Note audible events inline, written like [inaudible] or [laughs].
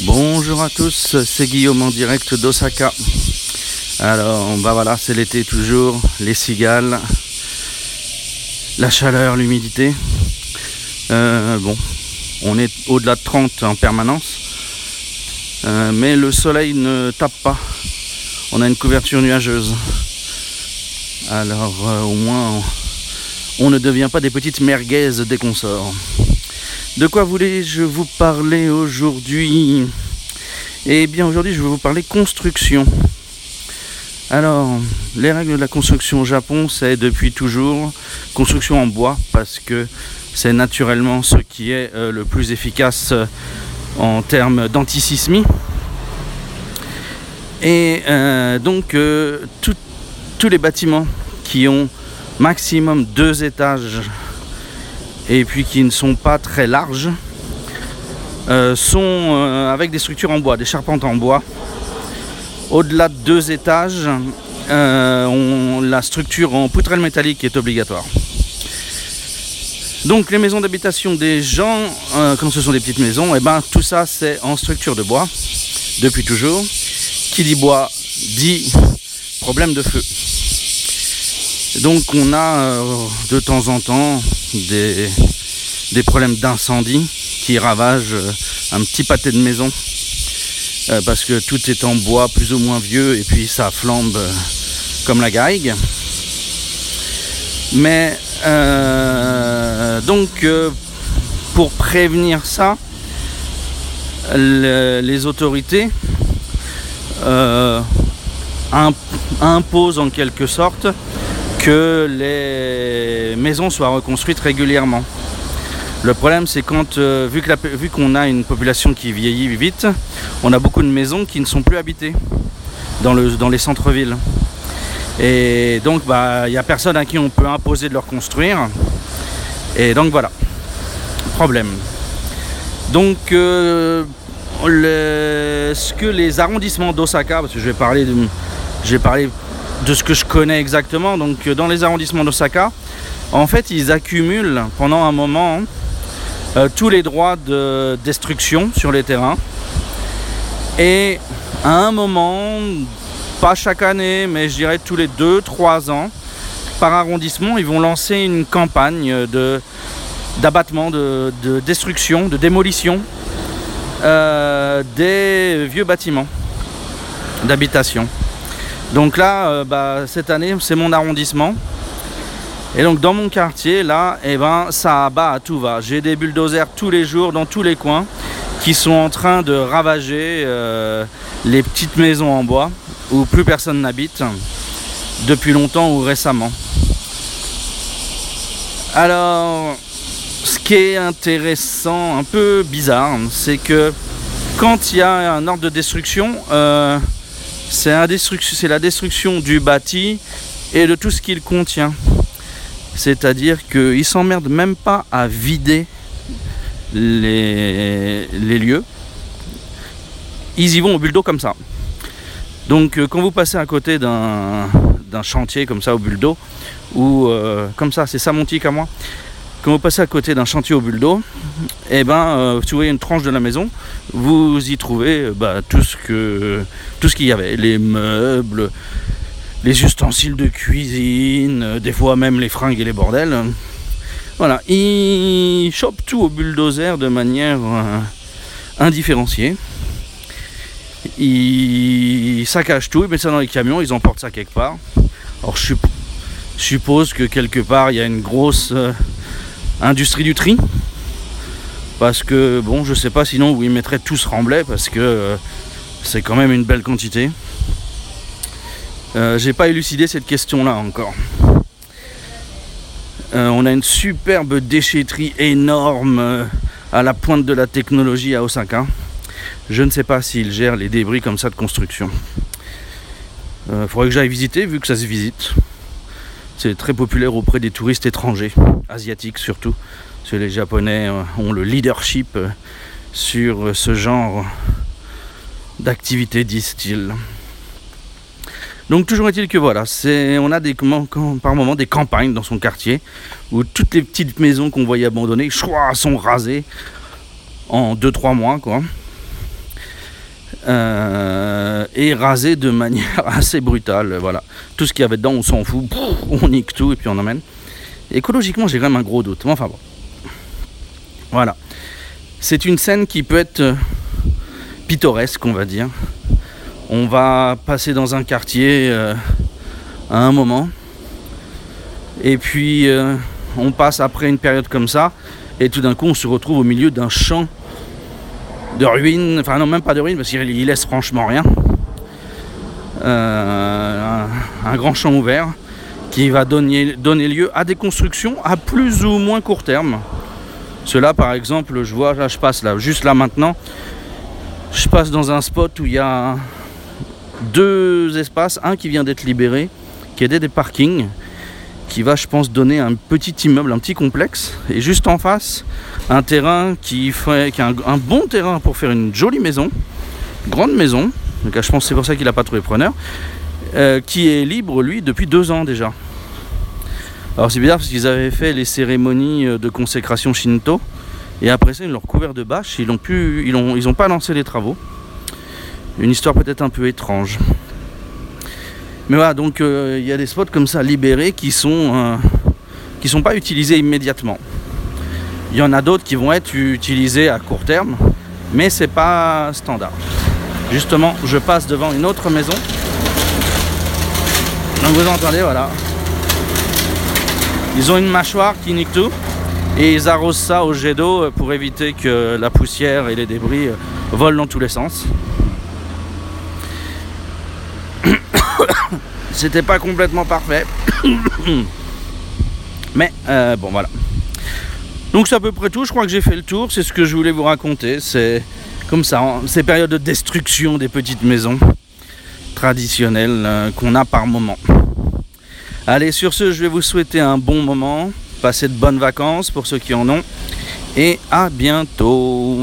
Bonjour à tous, c'est Guillaume en direct d'Osaka. Alors, bah voilà, c'est l'été toujours, les cigales, la chaleur, l'humidité. Euh, bon, on est au-delà de 30 en permanence, euh, mais le soleil ne tape pas. On a une couverture nuageuse. Alors, euh, au moins, on ne devient pas des petites merguez dès qu'on. De quoi voulais-je vous parler aujourd'hui? Eh bien aujourd'hui je vais vous parler construction. Alors, les règles de la construction au Japon, c'est depuis toujours construction en bois parce que c'est naturellement ce qui est euh, le plus efficace euh, en termes d'antisismie. Et euh, donc tous les bâtiments qui ont maximum deux étages et puis qui ne sont pas très larges, euh, sont euh, avec des structures en bois, des charpentes en bois. Au-delà de deux étages, euh, la structure en poutrelle métallique est obligatoire. Donc les maisons d'habitation des gens, quand ce sont des petites maisons, et eh ben, tout ça c'est en structure de bois, depuis toujours. Qui dit bois dit problème de feu. Donc on a de temps en temps des, problèmes d'incendie qui ravagent euh, un petit pâté de maison. Euh, parce que tout est en bois plus ou moins vieux et puis ça flambe euh, comme la gaille. Mais donc pour prévenir ça, les autorités imposent en quelque sorte que les maisons soient reconstruites régulièrement. Le problème, c'est quand, euh, vu qu'on a une population qui vieillit vite, on a beaucoup de maisons qui ne sont plus habitées dans, le, dans les centres-villes. Et donc, il bah, n'y a personne à qui on peut imposer de leur construire. Et donc, voilà. Problème. Donc, euh, ce que les arrondissements d'Osaka, parce que je vais parler de, je vais parler de ce que je connais exactement, donc euh, dans les arrondissements d'Osaka, en fait, ils accumulent pendant un moment euh, tous les droits de destruction sur les terrains. Et à un moment, pas chaque année, mais je dirais tous les 2-3 ans, par arrondissement, ils vont lancer une campagne de, d'abattement, de, destruction, de démolition euh, des vieux bâtiments d'habitation. Donc là, euh, bah, cette année, c'est mon arrondissement. Et donc dans mon quartier, là, eh ben, ça abat à tout va. J'ai des bulldozers tous les jours dans tous les coins qui sont en train de ravager euh, les petites maisons en bois où plus personne n'habite depuis longtemps ou récemment. Alors, ce qui est intéressant, un peu bizarre, c'est que quand il y a un ordre de destruction, euh, c'est la destruction du bâti et de tout ce qu'il contient. C'est-à-dire qu'ils s'emmerdent même pas à vider les, lieux. Ils y vont au bulldo comme ça. Donc euh, quand vous passez à côté d'un chantier comme ça au bulldo, ou euh, comme ça, c'est ça mon tic à moi, quand vous passez à côté d'un chantier au buldo, et eh ben, euh, si vous voyez une tranche de la maison, vous y trouvez euh, bah, tout ce que tout ce qu'il y avait, les meubles, les ustensiles de cuisine, euh, des fois même les fringues et les bordels. Voilà, ils chopent tout au bulldozer de manière indifférenciée. Ils saccagent tout, ils mettent ça dans les camions, ils emportent ça quelque part. Alors je suppose que quelque part il y a une grosse industrie du tri. Parce que, bon, je sais pas sinon où ils mettraient tous remblai parce que euh, c'est quand même une belle quantité. Euh, j'ai pas élucidé cette question-là encore. Euh, on a une superbe déchetterie énorme à la pointe de la technologie à Osaka. Je ne sais pas s'ils gèrent les débris comme ça de construction. Il faudrait que j'aille visiter vu que ça se visite. C'est très populaire auprès des touristes étrangers, asiatiques surtout. Parce que les Japonais euh, ont le leadership euh, sur ce genre d'activité, disent-ils. Donc toujours est-il que voilà, on a par moments des campagnes dans son quartier où toutes les petites maisons qu'on voyait abandonnées sont rasées en 2-3 mois. Quoi. Euh, et rasé de manière [laughs] assez brutale. Voilà. Tout ce qu'il y avait dedans, on s'en fout, on nique tout et puis on emmène. Écologiquement, j'ai quand même un gros doute. Enfin bon. Voilà. C'est une scène qui peut être euh, pittoresque, on va dire. On va passer dans un quartier euh, à un moment. Et puis on passe après une période comme ça. Et tout d'un coup, on se retrouve au milieu d'un champ de ruines, enfin non même pas de ruines parce qu'il laisse franchement rien. Euh, un, grand champ ouvert qui va donner, lieu à des constructions à plus ou moins court terme. Cela par exemple, je vois, là je passe là, juste là maintenant, je passe dans un spot où il y a deux espaces, un qui vient d'être libéré, qui est des parkings, qui va je pense donner un petit immeuble, un petit complexe, et juste en face, un terrain qui, fait, un, bon terrain pour faire une jolie maison, grande maison, donc je pense c'est pour ça qu'il n'a pas trouvé preneur, euh, qui est libre lui depuis deux ans déjà. Alors c'est bizarre parce qu'ils avaient fait les cérémonies euh, de consécration Shinto et après ça ils l'ont recouvert de bâches, ils n'ont ils ils pas lancé les travaux. Une histoire peut-être un peu étrange. Mais voilà, donc euh, il y a des spots comme ça libérés qui sont qui sont pas utilisés immédiatement. Il y en a d'autres qui vont être utilisés à court terme, mais c'est pas standard. Justement, je passe devant une autre maison. Donc vous entendez, voilà. Ils ont une mâchoire qui nique tout et ils arrosent ça au jet d'eau pour éviter que la poussière et les débris volent dans tous les sens. [coughs] C'était pas complètement parfait. [coughs] Mais euh, bon voilà. Donc c'est à peu près tout, je crois que j'ai fait le tour, c'est ce que je voulais vous raconter. C'est comme ça, hein, ces périodes de destruction des petites maisons traditionnelles euh, qu'on a par moment. Allez, sur ce, je vais vous souhaiter un bon moment, passez de bonnes vacances pour ceux qui en ont, et à bientôt